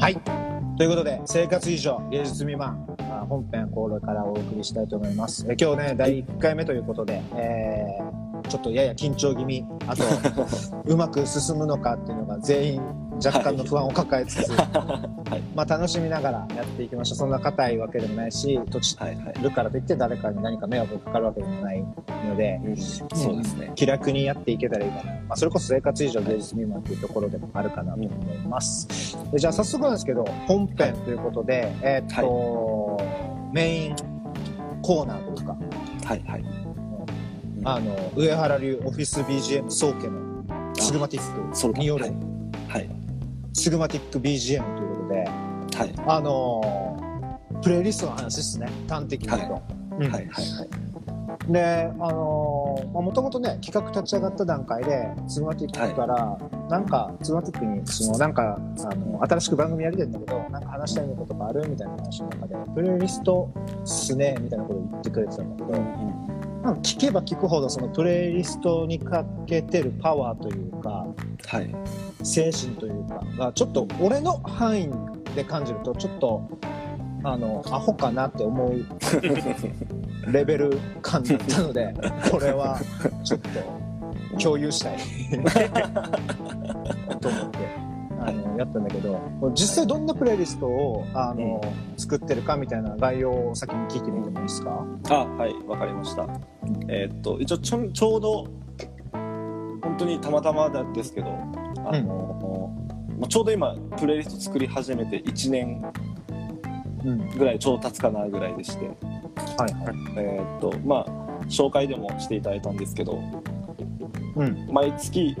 はい。ということで、生活以上芸術未満、あ本編これからお送りしたいと思います。え今日ね、第1回目ということで、えーちょっとやや緊張気味、あと、うまく進むのかっていうのが全員若干の不安を抱えつつ、はいまあ楽しみながらやっていきましょう。そんな硬いわけでもないし、土地はいはい。るからといって誰かに何か迷惑がかかるわけでもないので、そうですね。気楽にやっていけたらいいかな、まあ、それこそ生活以上芸術未満というところでもあるかなと思います、でじゃあ早速なんですけど本編ということで、えーっと、メインコーナーというかはいはい。あの上原流オフィス BGM 総家のシグマティッそうかクによるはいはい。シグマティック BGM ということではい。あのプレイリストの話ですね端的に言うと、うん。はいはいはい。で、あのもともとね、企画立ち上がった段階で、ツーマティックから、なんか、ツーマティックに、その、なんか、あの、新しく番組やりたいんだけど、なんか話したいことがあるみたいな話の中で、プレイリストっすね、みたいなことを言ってくれてたんだけど、なん。か聞けば聞くほど、そのプレイリストにかけてるパワーというか、はい。精神というか、が、ちょっと俺の範囲で感じると、ちょっと、あの、アホかなって思う レベル感だったので、これはちょっと共有したい と思って。やったんだけど実際どんなプレイリストをあの、作ってるかみたいな概要を先に聞いてみてもいいですか？あ、はい、わかりました。えーっと、一応ちょ、ちょうど、本当にたまたまなんですけど、あの、まあちょうど今、プレイリスト作り始めて1年うん。ぐらいちょうど経つかなぐらいでして、はいはい。えーっと、まあ紹介でもしていただいたんですけど、うん。毎月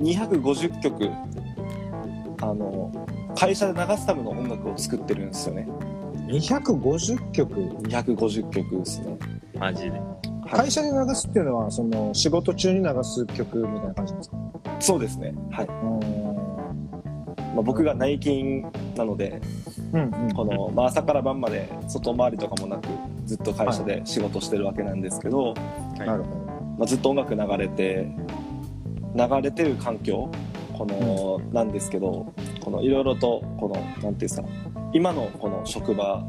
250曲、あの、会社で流すための音楽を作ってるんですよね。250曲？250曲ですね。マジで。はい会社で流すっていうのはその仕事中に流す曲みたいな感じですか？そうですね。はい。うまあ、僕が内勤なので、んうんこの、まあ、朝から晩まで外回りとかもなくずっと会社で仕事してるわけなんですけど、なるほまあ、ずっと音楽流れて流れてる環境この、なんですけどこのいろいろとこのなんていうんですか今のこの職場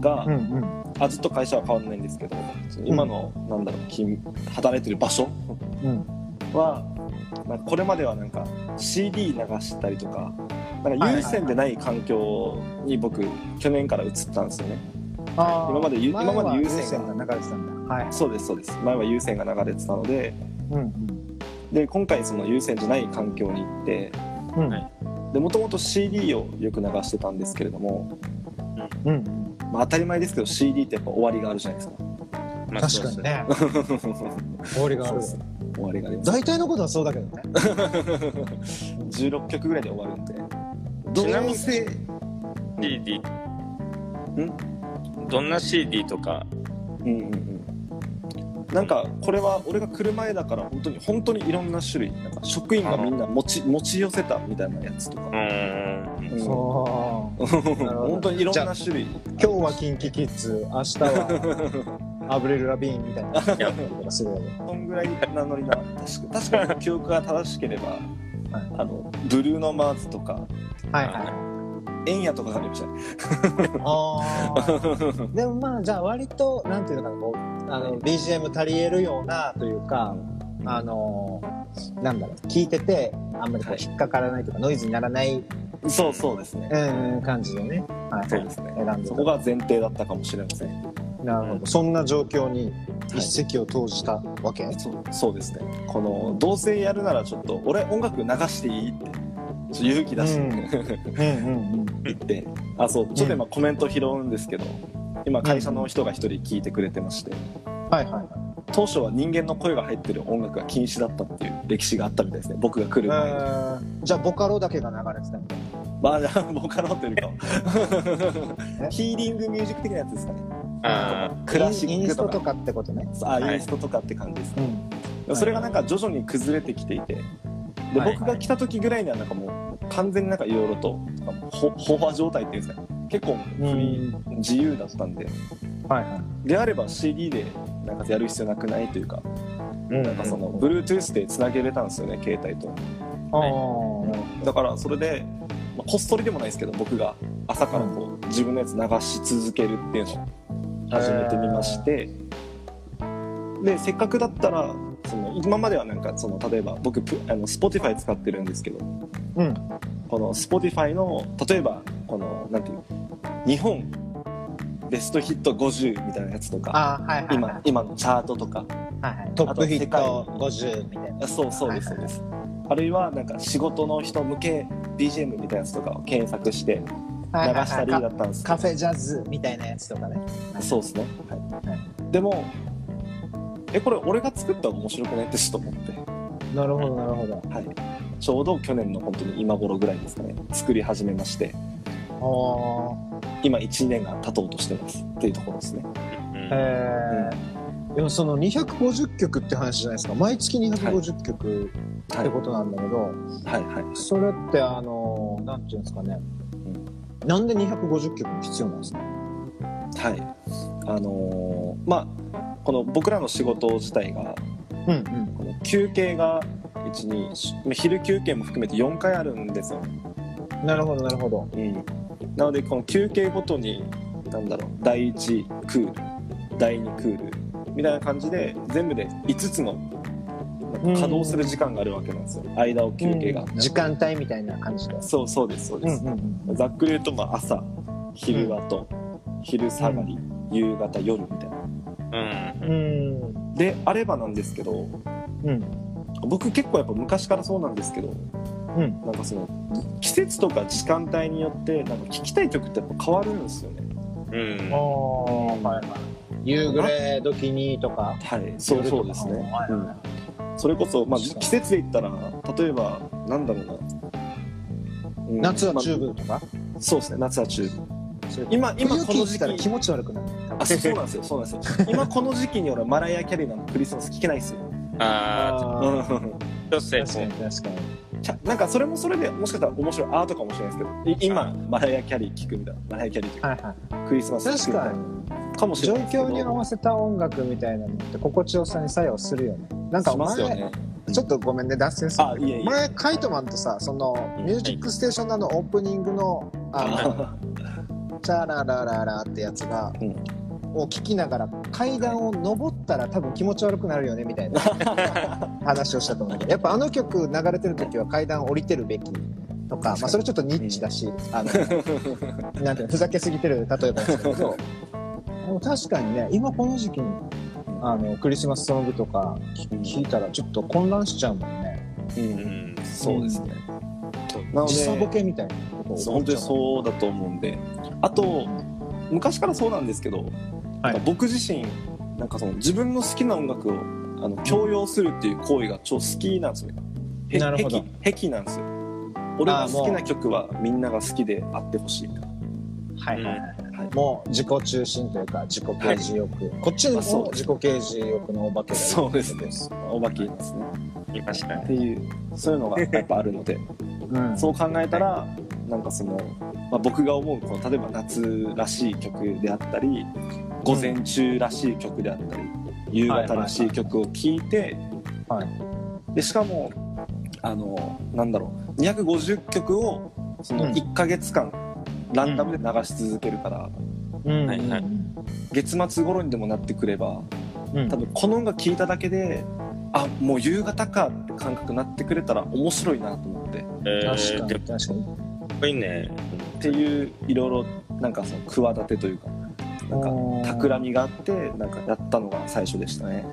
が、どうんうん。あずっと会社は変わらないんですけど今の、なんだろう勤働いてる場所うん。は、まあ、これまではなんか CD 流したりとかなんか有線でない環境に僕去年から移ったんですよね。今まで今まで有線が流れてたんだ。はい。そうですそうです。前は有線が流れてたのでうんで今回その有線じゃない環境に行ってうん。うんはい。でもともと CD をよく流してたんですけれども、うん。まあ、当たり前ですけど CD ってやっぱ終わりがあるじゃないですか。まあ確かにね。終わりがある。そうです。終わりがあります。大体のことはそうだけどね。16曲ぐらいで終わるんで。どうちなみにせ CD。どんな CD とか？うんうんうんなんかこれは俺が来る前だから本当に本当にいろんな種類なんか職員がみんな持ち持ち寄せたみたいなやつとか。う、ーん。本当にいろんな種類。今日はキンキキッズ。明日はアブレル・ラビーンみたいな。そんぐらいなノリな。確か確かに記憶が正しければ、はい。あのブルーノ・マーズとか。はいはいエンヤとかがありました。ねあー。でもまあじゃあ割となんていうのかなこうあの BGM 足りえるようなというかあのなんだろう聞いててあんまりこう引っかからないとかノイズにならない、そうそうですね。うん、感じでね、はい、そうですね。選んでた。そこが前提だったかもしれません、なるほど。そんな状況に一石を投じたわけ、そうそうですね。このどうせやるならちょっと俺音楽流していいってちょっと勇気出して、うんうんうん言ってあそうちょっと今コメント拾うんですけど今会社の人が一人聞いてくれてまして。はいはい当初は人間の声が入ってる音楽が禁止だったっていう歴史があったみたいですね。僕が来る前に、えーじゃあボカロだけが流れてたみたいまあじゃあボカロというかえ？ヒーリングミュージック的なやつですかね。あクラシインックとか。ストとかってことね。あはい。インストとかって感じですね、うん。それがなんか徐々に崩れてきていてではい僕が来た時ぐらいにはなんかもう完全になんかいろいろとほ飽和状態っていうんですか。ね結構フリー自由だったんで。はいはい。であれば CD でなんかやる必要なくないというかうんなんかその Bluetooth でつなげれたんですよね携帯と。ああだからそれでまあ、こっそりでもないですけど僕が朝からこう自分のやつ流し続けるっていうのを始めてみまして。でせっかくだったらその今まではなんかその例えば僕プあの Spotify 使ってるんですけどうん。この Spotify の例えばこのなんていう日本ベストヒット50みたいなやつとかあはいはいはい。今今のチャートとかはいはい、トップヒット50みたいな。あそうそうですはいはいそうです、あるいはなんか仕事の人向け BGM みたいなやつとかを検索して流はいはいしたりだはいったんですカフェジャズみたいなやつとかね。そうですね、はいでもえこれ俺が作ったら面白くない？ってちょっと思って、なるほどなるほど。はい、ちょうど去年の本当に今頃ぐらいですかね。作り始めまして。おー。今1年が経とうとしてますっていうところですね。うんえー、でもその250曲って話じゃないですか。毎月250曲はい。ってことなんだけど、はい。はい。それってあの、なんていうんですかね。なんで250曲も必要なんですか？はい。あのーまあこの僕らの仕事自体がうんうん。この休憩が12昼休憩も含めて4回あるんですよ、なるほどなるほど。うん、なのでこの休憩ごとになんだろう第1クール第2クールみたいな感じで全部で5つの稼働する時間があるわけなんですよ。間を休憩が、うん。時間帯みたいな感じで。そうそうですそうです、んうんざっくり言うとまあ朝昼後、昼下がり、夕方夜みたいなうん。であればなんですけどうん。僕結構やっぱ昔からそうなんですけどうん。なんかその季節とか時間帯によってなんか聴きたい曲ってやっぱ変わるんですよねうんああ、はいはい。夕暮れ時にとか。はいそうそうですね、はいうんそれこそ、まあ、季節で言ったら例えばなんだろうな、うん夏はチューまブとか？あそうですね夏はチューブ今今冬この時期聞いたら気持ち悪くなる。あそうそうなんですよ。そうなんですよ。今この時期に俺マライア・キャリーのクリスマス聴けないですよ。ああ確かにも確かに。ちゃなんかそれもそれでもしかしたら面白いアートかもしれないですけどい今マライア・キャリー聴くみたいな。マライア・キャリーというかはいはい。クリスマス聴くみたいな。確かに。かもしれ状ないですけど。況に合わせた音楽みたいなのって心地よさに作用するよね。なんか前、ね。ちょっとごめんね、脱線する。いえいえ。前、カイトマンとさ、その、うん。ミュージックステーションのあのオープニングの、あの、チャララララってやつが、うんを聞きながら階段を登ったら多分気持ち悪くなるよねみたいな 話をしたと思うけどやっぱあの曲流れてる時は階段降りてるべきとか、まあ、それちょっとニッチだし、あのなんていうのふざけすぎてる例えばですけど。でも確かにね今この時期にあのクリスマスソングとか聞いたらちょっと混乱しちゃうもんね。うんうんそうですね。なの時差ボでケみたいなことそう本当にそうだと思うんで。あと昔からそうなんですけど、なんか僕自身なんかその自分の好きな音楽をあの強要するっていう行為が超好きなんですよ。ね。へなるほど。癖癖なんですよ。俺が好きな曲はみんなが好きであってほしい。はいはいはい、はい。もう自己中心というか自己啓示欲、こっちあそうも自己啓示欲のお化けがいるそうですね。お化けですね。いましたねっていうそういうのがやっぱあるので。うん。そう考えたらなんかその、まあ、僕が思うこの例えば夏らしい曲であったり午前中らしい曲であったり夕方らしい曲を聴いて、はい。でしかもあのなんだろう250曲をそのうん。1ヶ月間ランダムで流し続けるから、うん。はいはい。月末頃にでもなってくればうん。多分この音楽聴いただけであもう夕方かって感覚になってくれたら面白いなと思って。え確ー、かでもに。確かにかっこいいね。っていういろいろなんかその企てというかなんか企みがあってなんかやったのが最初でしたね。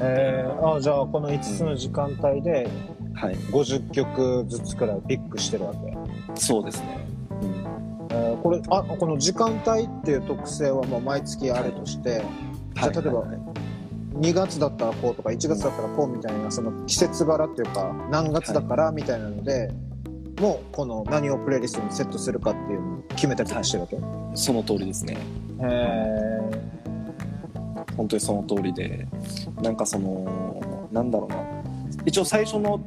えー、あじゃあこの5つの時間帯ではい。50曲ずつくらいピックしてるわけ、そうですね、うん。えーこれあこの時間帯っていう特性はもう毎月あるとして、じゃあ例えばはい。はい2月だったらこうとか1月だったらこうみたいなその季節柄っていうか何月だからみたいなので、もうこの何をプレイリストにセットするかっていうのを決めたりとかしてるわけ、その通りですね。へ本当にその通りで。なんかそのなんだろうな。一応最初の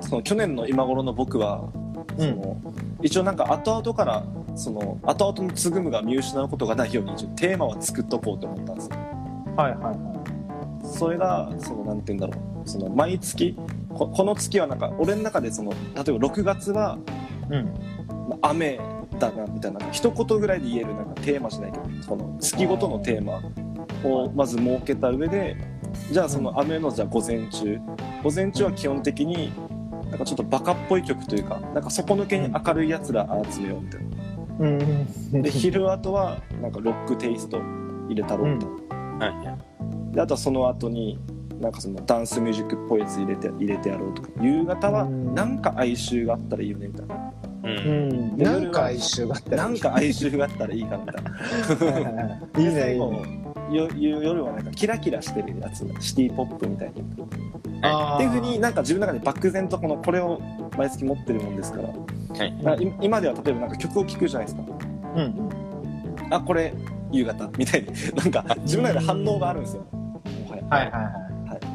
その去年の今頃の僕はその、一応なんか後々からその後々のつぐむが見失うことがないように一応テーマは作っとこうと思ったんですよ。ーはいはいはそれがそのなんて言うんだろうその毎月ここの月はなんか俺の中でその例えば6月はいうん。まあ雨だなみたいな一言ぐらいで言えるなんかテーマじゃないけどこの月ごとのテーマをまず設けた上でじゃあその雨のじゃあ午前中。午前中は基本的になんかちょっとバカっぽい曲というかなんか底抜けに明るいやつら集めようみたいな。うん。で昼後はなんかロックテイスト入れたろうみたいな、はいはい。であとはその後になんかそのダンスミュージックっぽいやつ入れて入れてやろうとか。夕方はうんなんか哀愁があったらいいよねみたいな。う。うん。んなんか一周があったらなんか哀愁があったらいいかみたいな。はいはいねい。いで最後ね。よ夜はなんかキラキラしてるやつシティポップみたいに。あー。っていうふうになんか自分の中で漠然とこのこれを毎月持ってるもんですから。はい。なんかい今では例えばなんか曲を聴くじゃないですか。うんあこれ夕方。みたいに。なんか自分の中で反応があるんですよ。もはや。はいはいはい、はい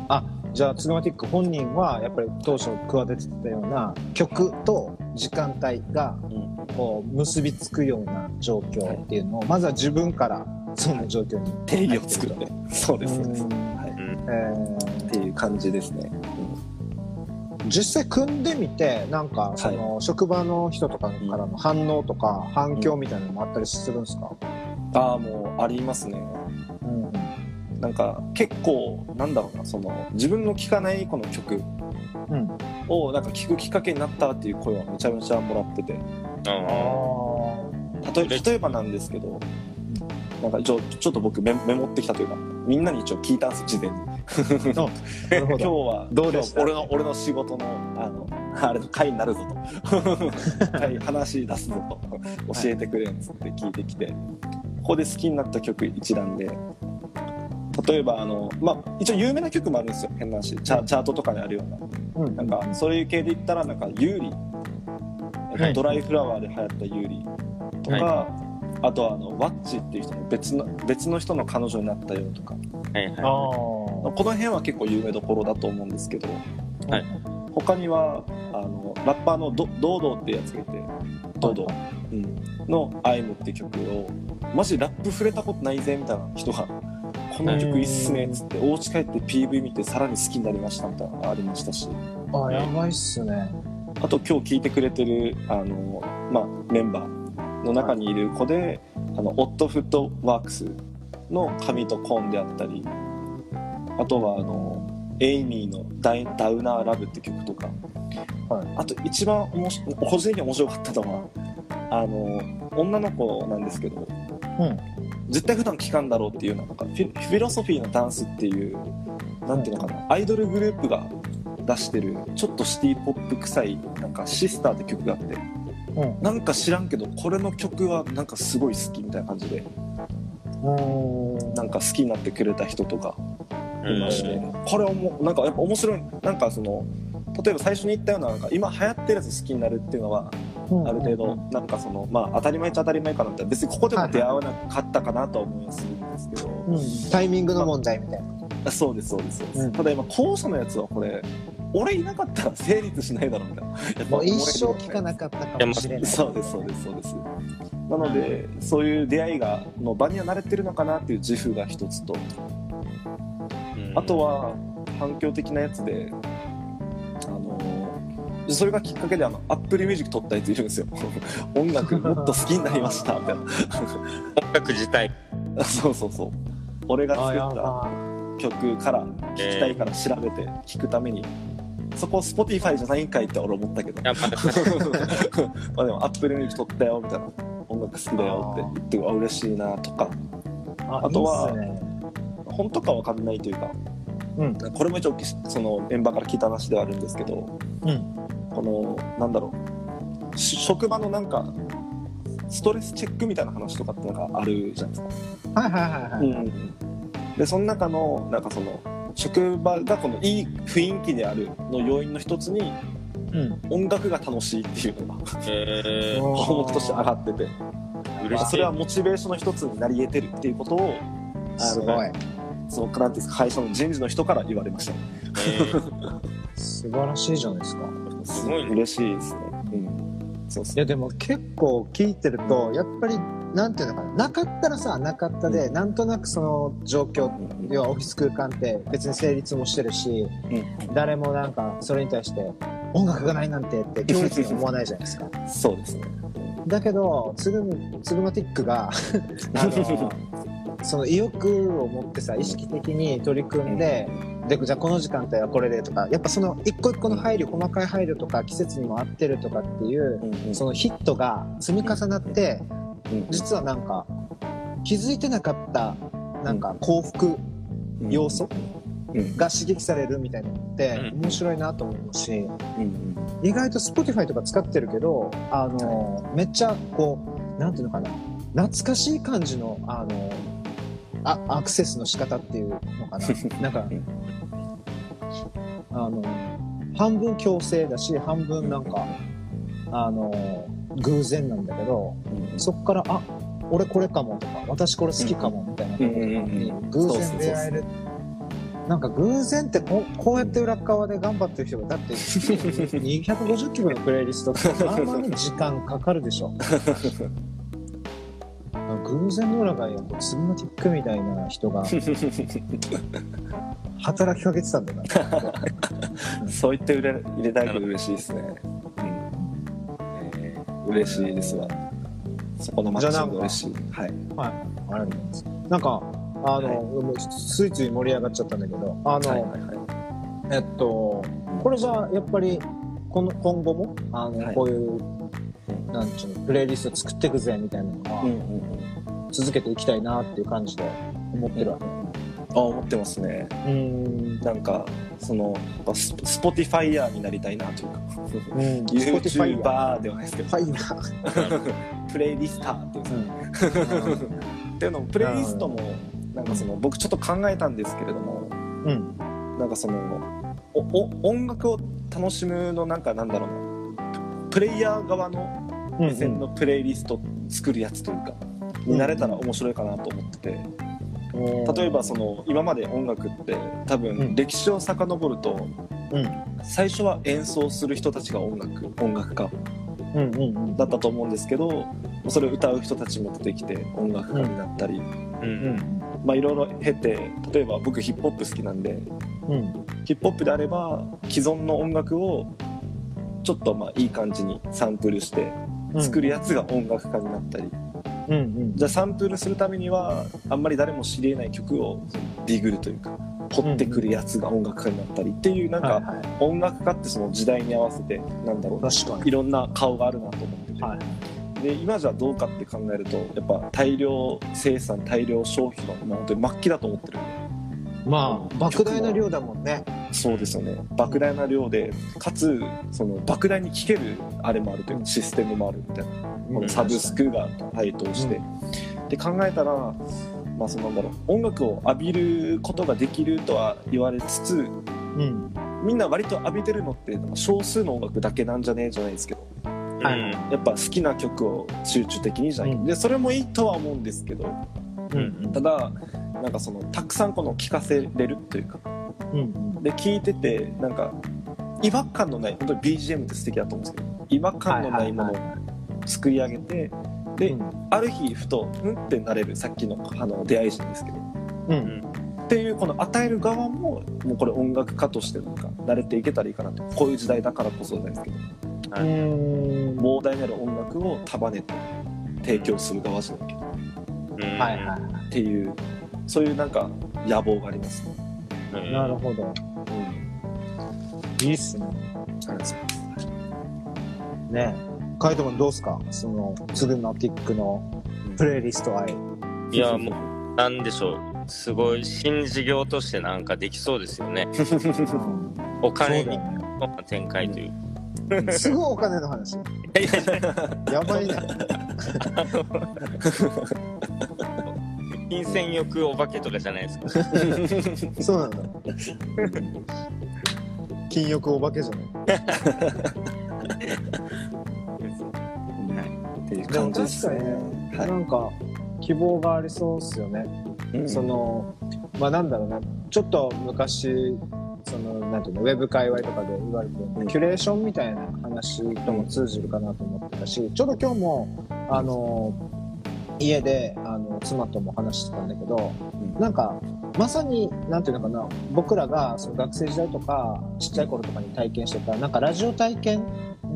あじゃあツグマティック本人はやっぱり当初企ててたような曲と時間帯がうん。こう結びつくような状況っていうのをまずは自分からその状況に定義を作ってそうですそうです、うん。はい、えー。っていう感じですね、実際組んでみてなんかその職場の人とかからの反応とか反響みたいなのもあったりするんですか、ああもうありますね。うんなんか結構なんだろうなその自分の聴かないこの曲うん、をなんか聴くきっかけになったっていう声はめちゃめちゃもらってて。ああ例え例えばなんですけどなんかちょちょっと僕メメモってきたというかみんなに一応聞いたんです事前に。今日どはどうでした？俺の俺の仕事のあのあれの回になるぞと。回話出すぞと教えてくれんつって聞いてきてここで好きになった曲一覧で例えばあのまあ一応有名な曲もあるんですよ。変な話。チャチャートとかにあるような。うん。なんかそういう系で言ったらなんかユーリ、はい。ドライフラワーで流行ったユーリとか、はあとはあのワッチっていう人の別の別の人の彼女になったよとか。はいあはあこの辺は結構有名どころだと思うんですけどはい。他にはあのラッパーのドドードーってやつがいてドードー、うん、の「アイムって曲をマジラップ触れたことないぜみたいな人がこの曲いいっすねっつってお家帰って PV 見てさらに好きになりましたみたいなのがありましたし。あやばいっすね。あと今日聞いてくれてるあの、まあ、メンバーの中にいる子で、あのオットフットワークスの神とコーンであったりあとはあのエイミーのダイ「ダウナーラブ」って曲とか、はい。あと一番おもし個人的に面白かったのはあの女の子なんですけどうん絶対普段聴かんだろうっていうななんかフィフィロソフィーのダンスっていうなんていうのかなアイドルグループが出してるちょっとシティポップ臭いなんかシスターって曲があってうん。なんか知らんけどこれの曲はなんかすごい好きみたいな感じでうん。なんか好きになってくれた人とかい。いまして、うん。これはもうなんかやっぱ面白いなんかその例えば最初に言ったようななんか今流行ってるやつ好きになるっていうのはある程度なんかそのまあ当たり前っちゃ当たり前かなって別にここでも出会わなかったかなとは思いますんですけど、うんタイミングの問題みたいな。あそうですそうですそうです、うんただ今後者のやつはこれ俺いなかったら成立しないだろうみたいな。やっぱもう一生聞かなかったかもしれない。そうですそうですそうです。なので、そういう出会いがの場には慣れてるのかなっていう自負が一つと。あとは反響的なやつでそれがきっかけであの Apple Music 取ったやついるんですよ。音楽もっと好きになりました。みたい音楽自体。な そうそうそう。俺が作ったば。曲から聴きたいから調べて聴くために、そこ Spotify じゃないんかいって俺思ったけど。やっぱ まあでも Apple Music 撮ったよみたいな。音楽好きだよって。言ってうわ嬉しいなとか。ああとはね本当かわかんないというかうんこれも一応そのメンバーから聞いた話ではあるんですけどうんこのなんだろう。し職場のなんかストレスチェックみたいな話とかってなんかあるじゃないですか。はいはいはいはい、うん、でその中のなんかその職場がこのいい雰囲気であるの要因の一つにうん。音楽が楽しいっていうのがえー、項目として上がってて。まあそれはモチベーションの一つになり得てるっていうことをあのすごい。そのなんていうんですか会社の人事の人から言われました。えー。素晴らしいじゃないですかすごいね。嬉しいですね。うん。そうそういやでも結構聞いてるとやっぱりなんていうのかななかったらさなかったで、なんとなくその状況うん。要はオフィス空間って別に成立もしてるし、うん。誰もなんかそれに対して音楽がないなんてって強烈に思わないじゃないですか。そうですね。だけどツグツグマティックがあのその意欲を持ってさ意識的に取り組んで、でじゃあこの時間帯はこれでとかやっぱその一個一個の配慮細かい配慮とか季節にも合ってるとかっていうそのヒットが積み重なってうん実はなんか気づいてなかったなんか幸福要素うん。が刺激されるみたいなのってうん。面白いなと思うしうん。意外と Spotify とか使ってるけどあのめっちゃこうなんていうのかな懐かしい感じのあのあアクセスの仕方っていうのかな。なんかうんあの半分強制だし半分なんかあの偶然なんだけどうん。そっからあ俺これかもとか私これ好きかもみたいな。ところに偶然出会える。なんか偶然ってこうこうやって裏側で頑張ってる人がだって 250曲のプレイリストってまあまあに時間かかるでしょ 偶然の裏側やとツグマティックみたいな人が 働きかけてたんだから そう言って入れ入れたいと嬉しいですね。うんえー嬉しいですわ。そこのマッチング嬉しい。はい。はい、ありがとうございます。なんか、あの、もうついつい盛り上がっちゃったんだけど、あの、はいはいはい。えっと、これじゃあ、やっぱり、この、今後も、あの、はいこういう、なんちゅうの、プレイリスト作っていくぜ、みたいなのは、うんうんうん。続けていきたいなっていう感じで思ってるわけ。あ思ってますね。うん。なんかそのやっぱススポティファイヤーになりたいなというか。うん。YouTuber ではないですけどフ。ァイヤー。プレイリスターっていうんですかうん。っていうのもプレイリストもなんかその僕ちょっと考えたんですけれどもうん。なんかそのおお音楽を楽しむのなんかなんだろうなプレイヤー側のうん。目線のプレイリスト作るやつというか、になれたら面白いかなと思ってて例えばその今まで音楽って多うん分歴史を遡るとうん。最初は演奏する人たちが音楽音楽家。だったと思うんですけどそれを歌う人たちも出てきて音楽家になったり、う。うんん。まあいろいろ経て例えば僕ヒップホップ好きなんでうん。ヒップホップであれば既存の音楽をちょっとまあいい感じにサンプルして作るやつが音楽家になったり、うんうん。じゃあサンプルするためにはあんまり誰も知り得ない曲をディグルというか掘ってくるやつが音楽家になったりっていうなんか。音楽家ってその時代に合わせてなんだろうな確かに。いろんな顔があるなと思ってて、はい。で今じゃどうかって考えるとやっぱ大量生産大量消費の、まあ、本当に末期だと思ってるんでまあ、莫大な量だもんね。そうですよね。莫大な量でかつその莫大に聴けるあれもあるというかシステムもあるみたいな。このサブスクが台頭して、で考えたら、まあ、そのなんだろう。音楽を浴びることができるとは言われつつうん。みんな割と浴びてるのって少数の音楽だけなんじゃねえじゃないですけど。はいうんやっぱ好きな曲を集中的にじゃない、うん。でそれもいいとは思うんですけど。うん。ただなんかそのたくさんこの聴かせれるというかうん。で聴いててなんか違和感のない本当に BGM って素敵だと思うんですけど違和感のないものを作り上げてで、ある日ふとうんってなれるさっきのあの出会い人ですけどうん。っていうこの与える側ももうこれ音楽家としてなんか慣れていけたらいいかなとこういう時代だからこそじゃないですけどうん。うん。膨大なる音楽を束ねて提供する側じゃないけどうんはいはっていうそういうなんか野望がありますね。い。なるほど。うんいいっすね。ありがとうございますねカイト君どうっすか？その、ツグマティックのプレイリスト愛。いや、もう、なんでしょう。すごい新事業としてなんかできそうですよね。お金にね。展開という。すごいお金の話。いやいやいややばいね。金銭欲お化けとかじゃないですか。そうなんだ。金欲お化けじゃない。っていうでも感じです確かにね、はいなんか希望がありそうっすよね。うんその、まあなんだろうな、ちょっと昔、その、なんていうの、ウェブ界隈とかで言われてる、うんキュレーションみたいな話とも通じるかなと思ってたし、ちょうど今日も、あの、家で、あの、妻とも話してたんだけど、うん。なんか、まさに、なんていうのかな、僕らがその学生時代とか、ちっちゃい頃とかに体験してた、なんかラジオ体験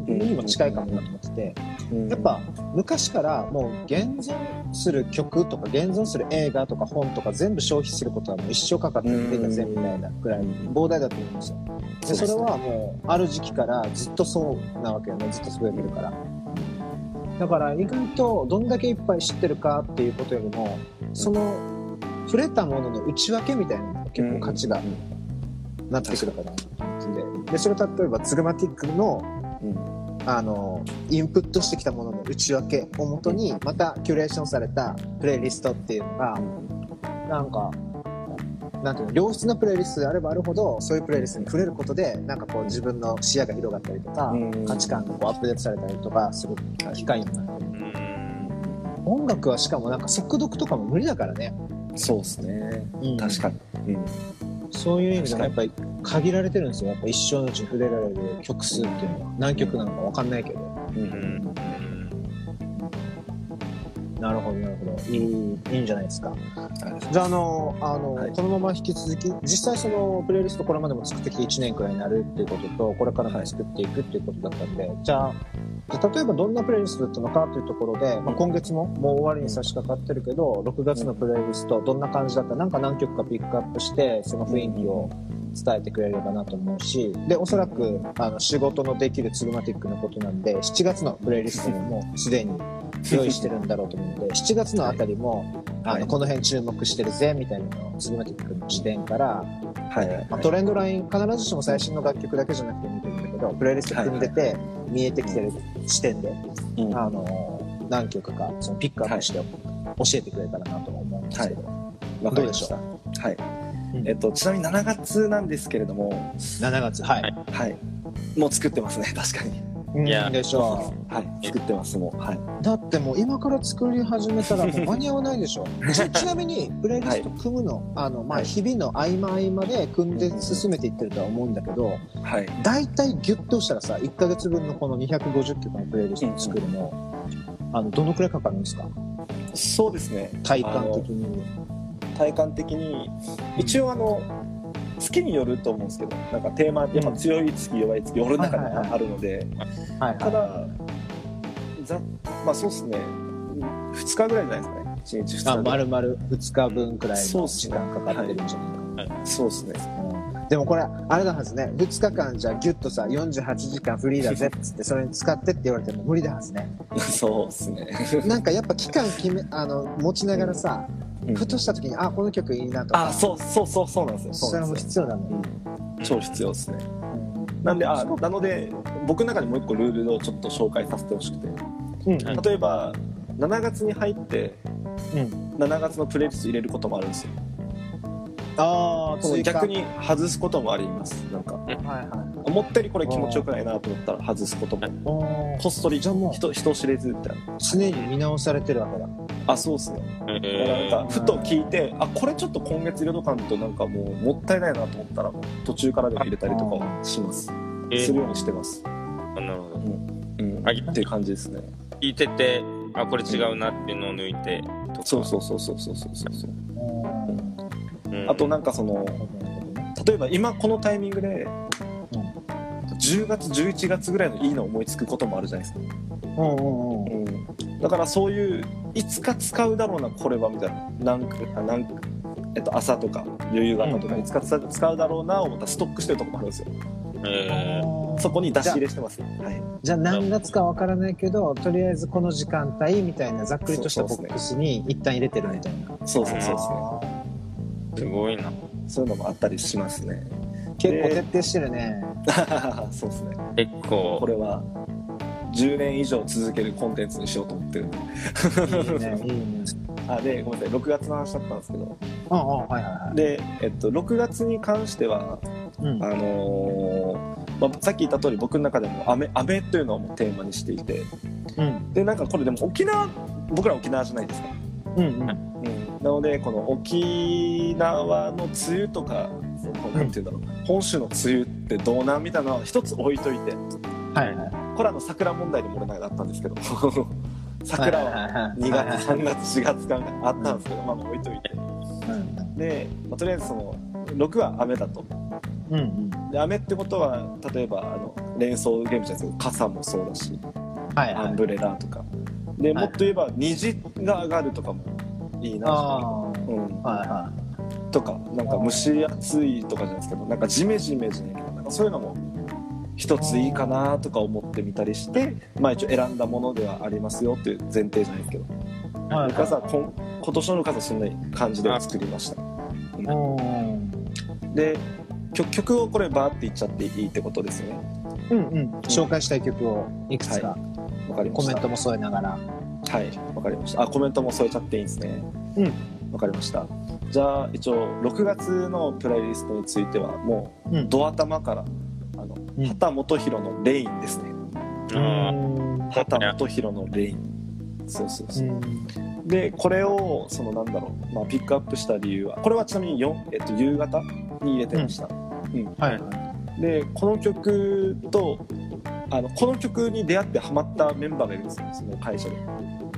にも近いかもなと思ってて、うん。やっぱ、昔からもう現存する曲とか現存する映画とか本とか全部消費することはもう一生かかってるん。全みたいなくらい膨大だと思うんですよ。でそれはもうある時期からずっとそうなわけよね。ずっと増えてるからだから意外とどんだけいっぱい知ってるかっていうことよりもその触れたものの内訳みたいなのが結構価値がなってくるかなで。でそれ例えばツグマティックのうん。あのインプットしてきたものの内訳をもとにまたキュレーションされたプレイリストっていうのがなんかなんていうの良質なプレイリストであればあるほどそういうプレイリストに触れることでなんかこう自分の視野が広がったりとかうん。価値観がこうアップデートされたりとかする機会にもなる。うん。音楽はしかもなんか速読とかも無理だからね、そうですね。うん確かに、うん。そういう意味でもやっぱり限られてるんですよ。やっぱ一生のうちに触れられる曲数っていうのは。何曲なのか分かんないけど。うんうんなるほどなるほど。いいいいんじゃないですか。はいじゃあ、あの、あの、はい。このまま引き続き、実際その、プレイリストこれまでも作ってきて1年くらいになるっていうことと、これからも作っていくっていうことだったんで、じゃあ、じゃあ例えばどんなプレイリストだったのかというところで、まあ、今月ももう終わりに差し掛かってるけど、6月のプレイリスト、どんな感じだった？なんか何曲かピックアップして、その雰囲気を伝えてくれればなと思うし、で、おそらく、あの、仕事のできるツグマティックのことなんで、7月のプレイリストにもすでに用意してるんだろうと思うので、7月のあたりも、あの、はいこの辺注目してるぜ、みたいなのを、ツグマティックの視点から、はいはい。まあ、トレンドライン、必ずしも最新の楽曲だけじゃなくて見てるんだけど、プレイリスト組んでて、見えてきてる視点で、うん。あの、何曲か、そのピックアップして、教えてくれたらなと思うんですけど、わかりました。どはい、うん。えっとちなみに7月なんですけれども7月、はい。はい。もう作ってますね確かに。うんいやでしょはい。作ってますもう。はい。うだってもう今から作り始めたらもう間に合わないでしょ。ちちなみにプレイリスト組むの,、あのまあ、はい。日々の合間合間で組んで進めていってるとは思うんだけどはい。大体ギュッとしたらさ1ヶ月分のこの250曲のプレイリストを作るの、あのどのくらいかかるんですか？そうですね。体感的に。体感的に一応あの月によると思うんですけどなんかテーマやっぱ強い月弱い月夜の中にはいはいはい。あるのではいはただざまあそうですね。2日ぐらいじゃないですかね。1日2日いあ丸々2日分くらいの時間かかってるんじゃないかそうですね。うん。でもこれあれだはずね。2日間じゃギュッとさ48時間フリーだぜっつってそれに使ってって言われても無理だはずね。そうですね。なんかやっぱ期間決めあの持ちながらさ、うん。ふとした時にあこの曲いいなとか。あそうそうそうそうなんですよ。それも必要だもん、よ、うん、超必要ですね。うんなんであなので僕の中でもう一個ルールをちょっと紹介させてほしくて。うん。はい例えば7月に入ってうん。7月のプレイリスト入れることもあるんですよ。ああ逆に外すこともあります。なんか。はいはい思ったよりこれ気持ちよくないなと思ったら外すことも。こっそりじゃあもう人人知れずみたいな常に見直されてるわけだあそうっすね、だからなんかふと聞いてあこれちょっと今月入れとかんとなんかもうもったいないなと思ったら途中からでも入れたりとかはします、えー。するようにしてます。あなるほど。うん、あっていう感じですね。聞いててあこれ違うなっていうのを抜いてとか。そうそうそうそうそうそうそうう。ん。あとなんかその例えば今このタイミングで10月11月ぐらいのいいの思いつくこともあるじゃないですか、うんうん。うん。だからそういういつか使うだろうなこれはみたいな。なんかあなんかえっと、朝とか夕方とかうん。いつか使うだろうな思ったらストックしてるとこもあるんですよ。えー。そこに出し入れしてます。はい。じゃあ何月かわからないけどとりあえずこの時間帯みたいなざっくりとしたボックスに一旦入れてるみたいな。そうそうそうそすごいなうそういうのもあったりしますね結構徹底してるねそうですね結構これは10年以上続けるコンテンツにしようと思ってるんでいいねいいね。あでごめんなさい。6月の話だったんですけど。ああはいはいはい。で、えっと、6月に関してはうん。あのーまあ、さっき言った通り僕の中でも雨雨というのをテーマにしていて。うん。でなんかこれでも沖縄僕ら沖縄じゃないですか、うんうん。うん、なのでこの沖縄の梅雨とかそのなんていうんだろう、本州の梅雨ってどうなんみたいなのは一つ置いといて。はいはいこれはあの桜問題でも あったんですけど。桜は2月3月4月間があったんですけど、まあまあ置いといて。うん。で、まあ、とりあえずその6は雨だと。うんうん。で雨ってことは例えばあの連想ゲームじゃないですけど傘もそうだしはいはい。アンブレラとか。でもっと言えば虹が上がるとかもいいな。あうん、あはいはとかなんか蒸し暑いとかじゃないですけどなんかジメジメじゃないけどなんかそういうのも一ついいかなとか思ってみたりしてまあ一応選んだものではありますよっていう前提じゃないですけど。いはい。ルカさんこん今年のルカさんそんな感じで作りました。うん。で曲曲をこれバーっていっちゃっていいってことですよね。うんうん。紹介したい曲をいくつか。わかりました。コメントも添えながら。はい。わかりました。あコメントも添えちゃっていいんですね。うん。わかりました。じゃあ一応6月のプレイリストについてはもううん。ド頭からうん畑基博のレインですね。うん。畑基博のレイン。そうそうそう、うん。でこれをそのなんだろう、まあ、ピックアップした理由はこれはちなみによ、えっと、夕方に入れてました、はいはい。でこの曲とあのこの曲に出会ってハマったメンバーがいるんですよその会社で。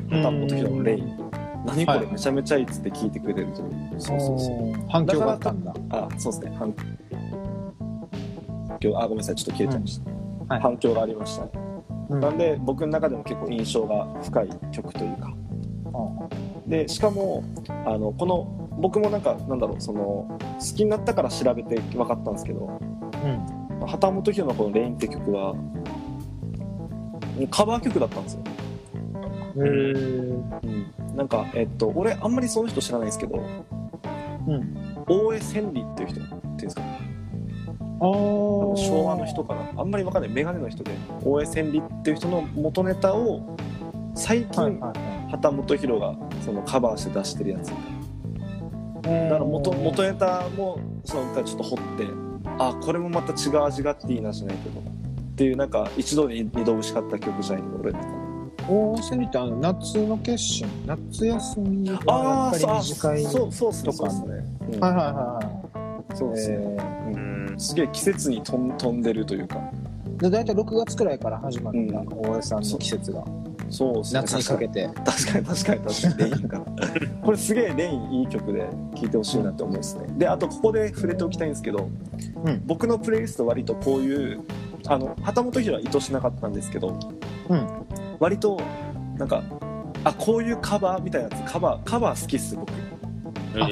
畑基博のレイン。何これはい。めちゃめちゃいいっつって聞いてくれるという。そうそうそう。反響があったんだ。あそうですね。反響あごめんなさいちょっと消えちゃいました、うん。はい。反響がありました。ねうん。なんで僕の中でも結構印象が深い曲というか。うでしかもあのこの僕もなんかなんだろうその好きになったから調べて分かったんですけどん。旗本博のこの「レイン」って曲はカバー曲だったんですよ、うんへえうん、なんかえっと俺あんまりその人知らないんですけどうん。大江千里っていう人多分ー昭和の人かな。あんまり分かんない。メガネの人で大江千里っていう人の元ネタを最近、はいはい旗本博がそのカバーして出してるやつ。はいだから元元ネタもその歌ちょっと掘ってあこれもまた違う味があっていいなじゃないけどっていうなんか一度に二度しかった曲じゃないの俺の中で。大瀬にってあの夏の決心。夏休みがやっぱりあーそう。あ短いそうそうそうそう。ですね、うん。はいはいはいはい。そうですね、えうん。すげえ季節に飛ん飛んでるというか。ーで大体6月くらいから始まったうん。大江さんの季節が。そうですね。夏にかけて。確かに。確かに確かにレインかな。これすげえレインいい曲で聴いてほしいなって思うんですね。であとここで触れておきたいんですけど、うん。僕のプレイリスト割とこういうあの旗本博は意図しなかったんですけどうん。割となんかあこういうカバーみたいなやつカバーカバー好きっす僕。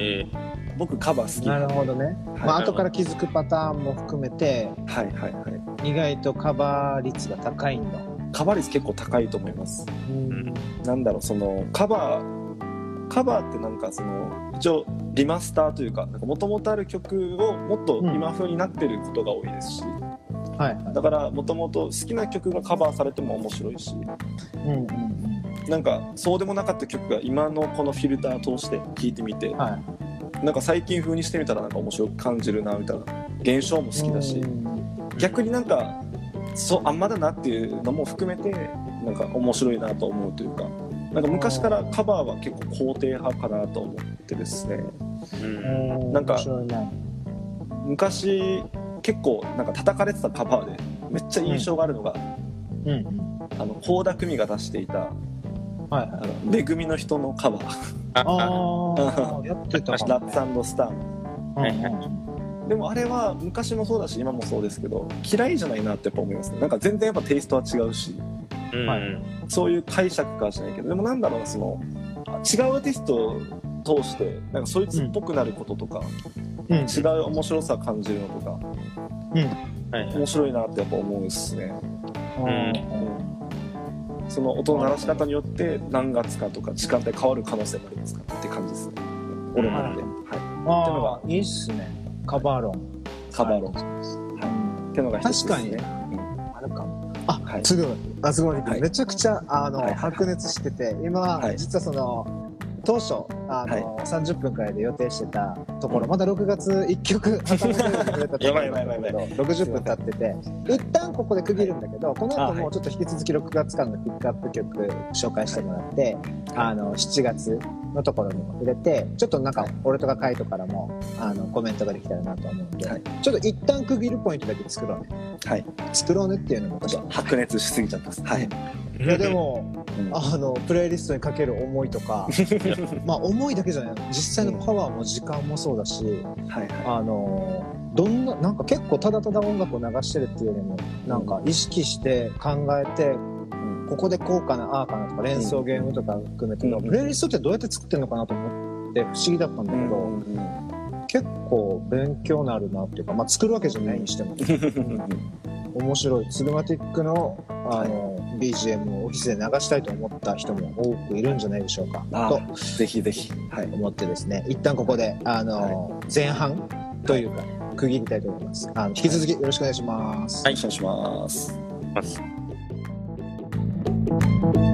え僕カバー好き。なるほどね、まあはい後から気づくパターンも含めてはいはいはい。意外とカバー率が高いんだ。カバー率結構高いと思います。うん。なんだろうそのカバーカバーってなんかその一応リマスターというかもともとある曲をもっと今風になってることが多いですし、はいはい。だからもともと好きな曲がカバーされても面白いし。うんうんなんかそうでもなかった曲が今のこのフィルター通して聴いてみて。うんはいなんか最近風にしてみたらなんか面白く感じるなみたいな現象も好きだしうん。逆になんかそうあんまだなっていうのも含めてなんか面白いなと思うというかなんか昔からカバーは結構肯定派かなと思ってですね。うん。なんか昔結構なんか叩かれてたカバーでめっちゃ印象があるのが、うん。うん。あの倖田來未が出していたはい。あはいのめぐみの人のカバー。ああやってたラかもッツスターの。うんうん。でもあれは昔もそうだし今もそうですけど嫌いじゃないなってやっぱ思いますね。なんか全然やっぱテイストは違うし。うんはい。そういう解釈かじゃないけど。でもなんだろうなそのあ違うアーティストを通してなんかそいつっぽくなることとか、うん。違う面白さ感じるのとかはい面白いなってやっぱ思うんですね。うんその音の鳴らし方によって何月かとか時間帯変わる可能性もありますからって感じですね。俺の中で、はああいいっすね。カバー論。い、カバーロンははい。ってのが一つですね。確あるかも。あ、はい。すごい。あすごい、はい。めちゃくちゃあの、はいはい。白熱してて今、はい。実はその当初あの、はい。30分くらいで予定してたところ、まだ6月1曲挟まれてくれたところやばいやばいやばいやばい。60分経ってて一旦ここで区切るんだけどこのあはい。後もちょっと引き続き6月間のピックアップ曲紹介してもらって、あの7月のところにも触れてちょっとなんか俺とかカイトからもあのコメントができたらなと思うんで、はい。ちょっと一旦区切るポイントだけ作ろうね。はい。作ろうねっていうのもちょっと白熱しすぎちゃったです。はい、いやでもうん。あのプレイリストにかける思いとか まあ思いだけじゃない。実際のパワーも時間もそうだしはいはい。あのどんななんか結構ただただ音楽を流してるっていうよりもなんか意識して考えてこここでこうかなああかなとか連想ゲームとか含めての、うん。プレイリストってどうやって作ってるのかなと思って不思議だったんだけど、結構勉強になるなっていうか、まあ、作るわけじゃないにしても面白いツルマティックのあの、BGM をオフィスで流したいと思った人も多くいるんじゃないでしょうかあとぜひぜひ。はい。思ってですね。一旦ここであの、前半というか区切りたいと思います。あの引き続きよろしくお願いします、はいお願いし。ます Thank you.